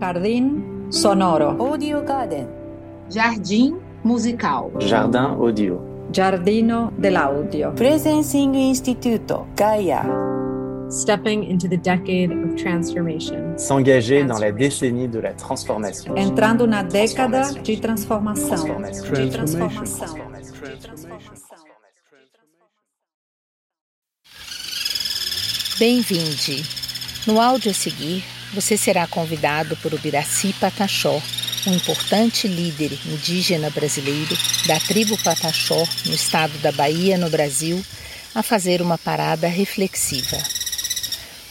Jardim sonoro. Audio Garden. Jardim musical. Jardin audio. Giardino dell'audio. Presencing Instituto. Gaia. Stepping into the decade of transformation. S'engager dans la décennie de la transformation. Entrando na década de transformação. De transformação. Bem-vinde! No áudio a seguir, você será convidado por Ubiraci Pataxó, um importante líder indígena brasileiro da tribo Pataxó, no estado da Bahia, no Brasil, a fazer uma parada reflexiva.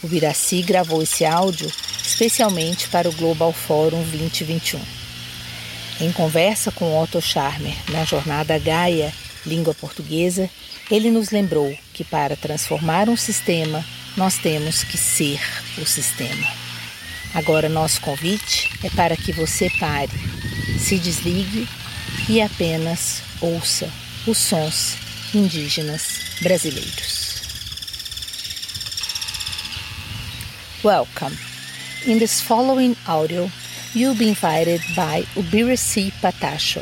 O Biraci gravou esse áudio especialmente para o Global Forum 2021. Em conversa com Otto Scharmer na jornada Gaia, língua portuguesa, ele nos lembrou que para transformar um sistema, nós temos que ser o sistema. Agora, nosso convite é para que você pare, se desligue e apenas ouça os sons indígenas brasileiros. Welcome. In this following audio, you'll be invited by Ubiraci Pataxo,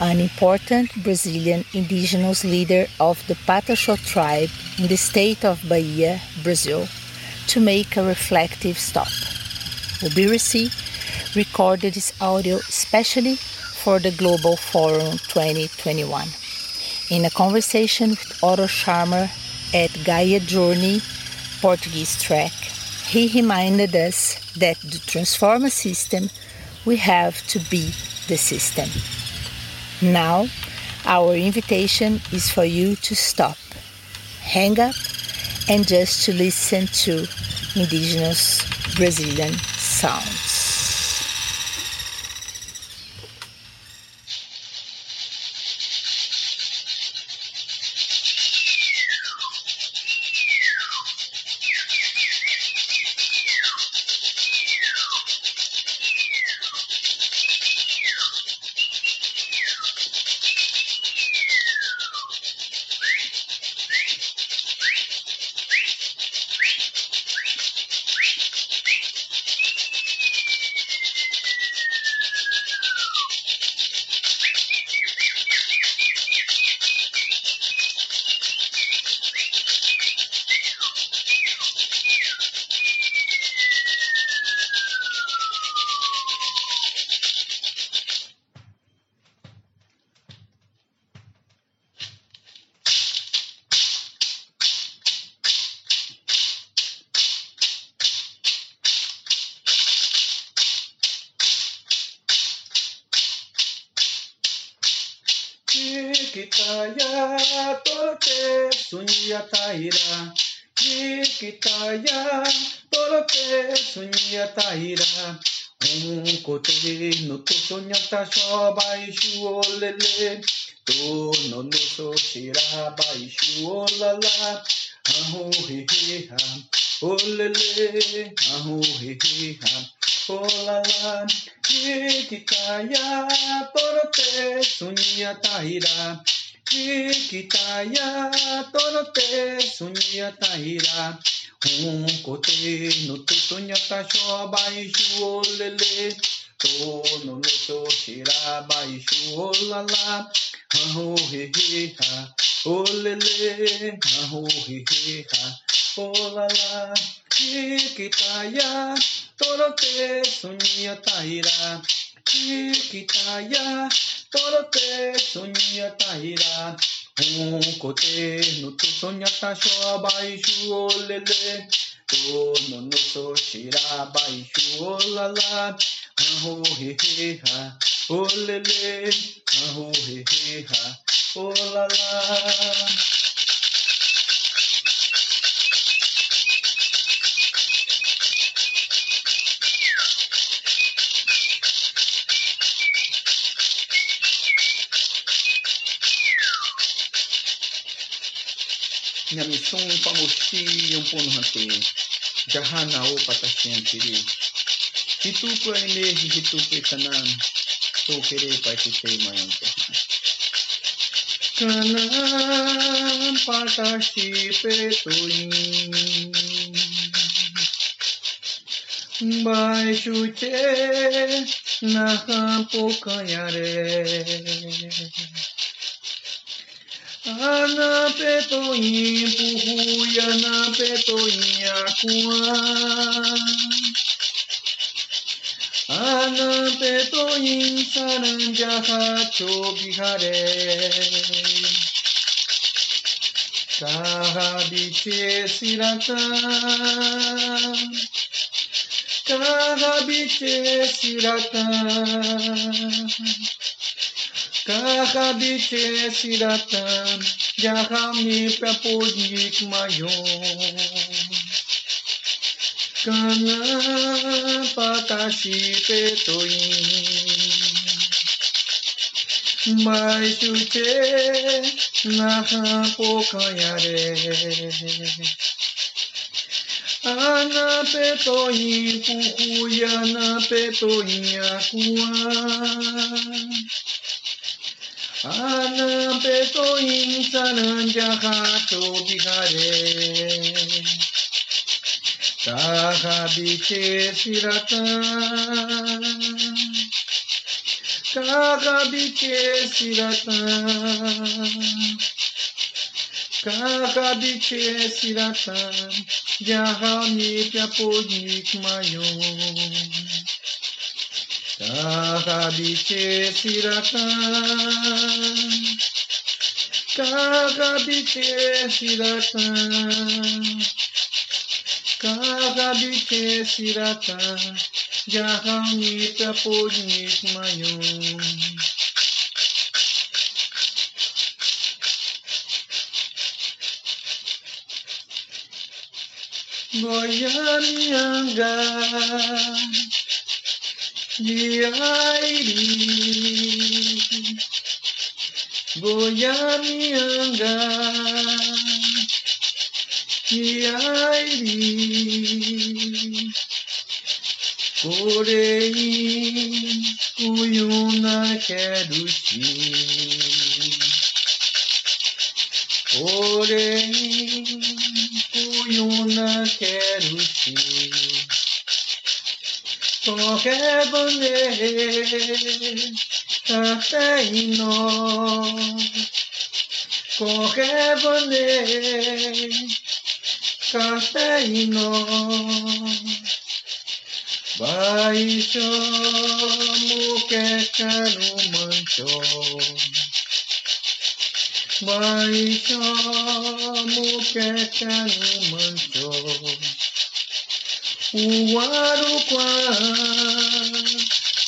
an important Brazilian indigenous leader of the Pataxó tribe in the state of Bahia, Brazil, to make a reflective stop. Ubiraci recorded this audio especially for the Global Forum 2021. In a conversation with Otto Scharmer at Gaia Journey Portuguese track, he reminded us that to transform a system, we have to be the system. Now, our invitation is for you to stop, hang up, and just to listen to indigenous Brazilian sounds. Kitaya torote sunya taira. Kitaya torote sunya taira. Um kote no to sonya ta shobai shuolele. To no no so shira bai shuolala. Ahu he ha. Olele. Ahu he ha. Olala. Kitaya torote sunya taira. Kitaya torote sunya taira. Um kote no to sunya ta shobai shuolele. To no to shira bai shuolala. Ahu he he ha. Olele. Ahu he he ha. Olala. Kitaya torote sunya taira. Kitaya torote sunya taira. Um kote no to sunya ta shobai shuolele. To no so shira bai shuolala. Ahu he he ha. Olele. Ahu he he ha. Olala. Nyamisun Pamoshi Yompon Hante, Jahana O Patasian Kiri, Hitupu Anime, Hitupu Kanan, Sou Kere Paititei Mayanta. Kanan Patashi Petuin, Baixo Che, Naham Pocanharé, canhare ana peto impu ana peto inhakua ana peto in saranja chobihare Kahabiche sirata Kahabiche sirata Kakabite siratan Jahami prapodik mayon. Kana patashi petoin. Mai suche naha pokayare Ana petoin puhuya na petoin akuan Anampe toinsa nanjaha tobihare Taha biche sirata Taha biche sirata Kaka biche sirata Jaha mitya podnik mayo Kaka biche sirata Kagabiche sirata Kagabiche sirata Jahami prapodik mayon Goyamianga Diairi Goyamianga Diairi Korei Kuyuna Kerushi Korei Kuyuna Kerushi Tohebane Kateino Kohebane Kateino Baisho muke kanu mancho Baisho muke kanu mancho Uwaru kwa pachibare Uwaru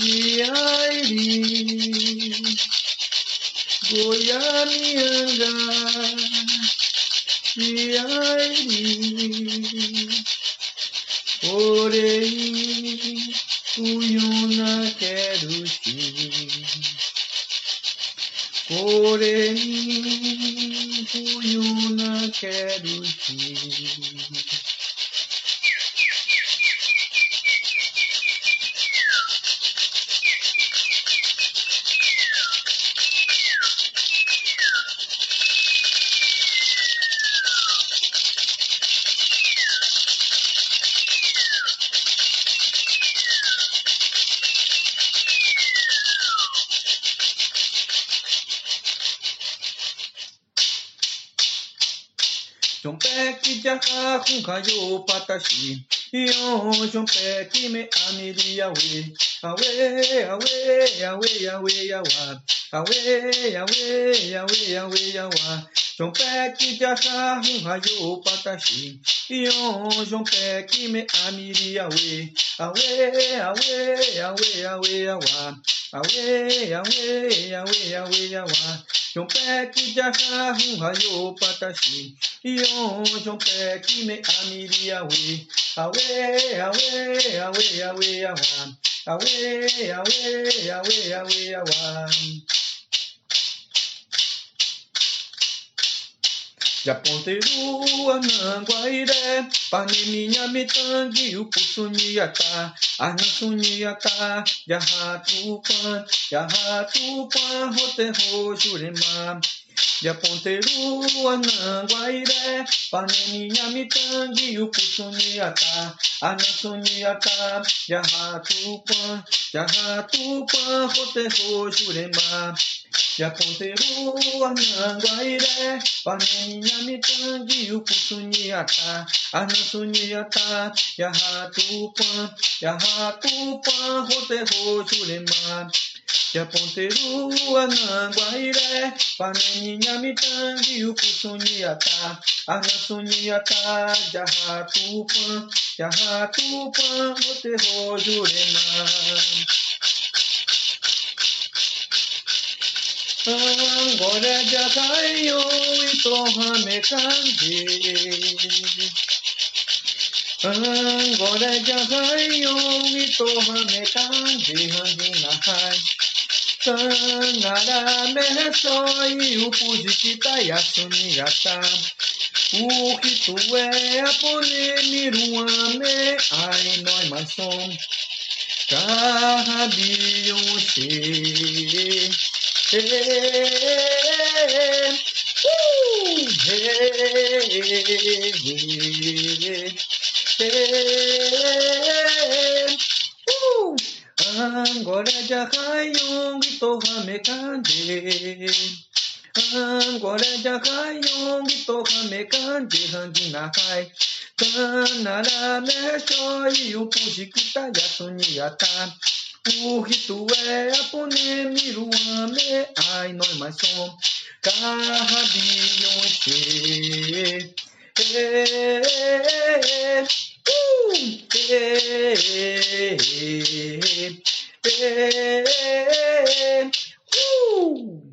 me Goya mianga Miairi Goya mianga Miairi Orei Uyuna Kerushi Orei Chompeki jaha hunkayo patashi Yo chompeki me amiria we Awe, awe, awe, awe, yawa Awe, awe, awe, awe, yawa Chompeki jaha hunkayo patashi Yo chompeki me amiria we Awe, awe, awe, awe, yawa Awe, awe, awe, awe, yawa Jompek jaha hu hayo patashi. Ion jompek me amiri awe. Awe, awe, awe, awe, awan. Awe, awe, awe, awe, awan. Japonteru ananguaire, paneminya mitangi upusunyata, anasunyata, yahatupan, yahatupan, hote ho jurema. Japonteru ananguaire, paneminya mitangi upusunyata, anasunyata, yahatupan, yahatupan, hote ho jurema. Japonteru ananguaire, paneminya mitangi upusunyata, anasunyata, yahatupan, yahatupan, hote ho jurema. Japonteru ananguaire, paneminya mitangi upusunyata, anasunyata, yahatupan, yahatupan, hote ho jurema. Angora jagayo ito hame kanje. Angora jagayo ito hame kanje hangi nahai. Kanara me soy upujikita yasunigata. Ukitue apone miruame ai noi masom. Kahabiyo she. Hey, woo, hey, hey, woo. Angora de jahayong ito hamekande Angora jahayong ito hamekande handi nahai Kanara mesho iu puji kita yasuni yata porque tu é Apone, Miruame, ai, nós mais som, Carabionche. Uh!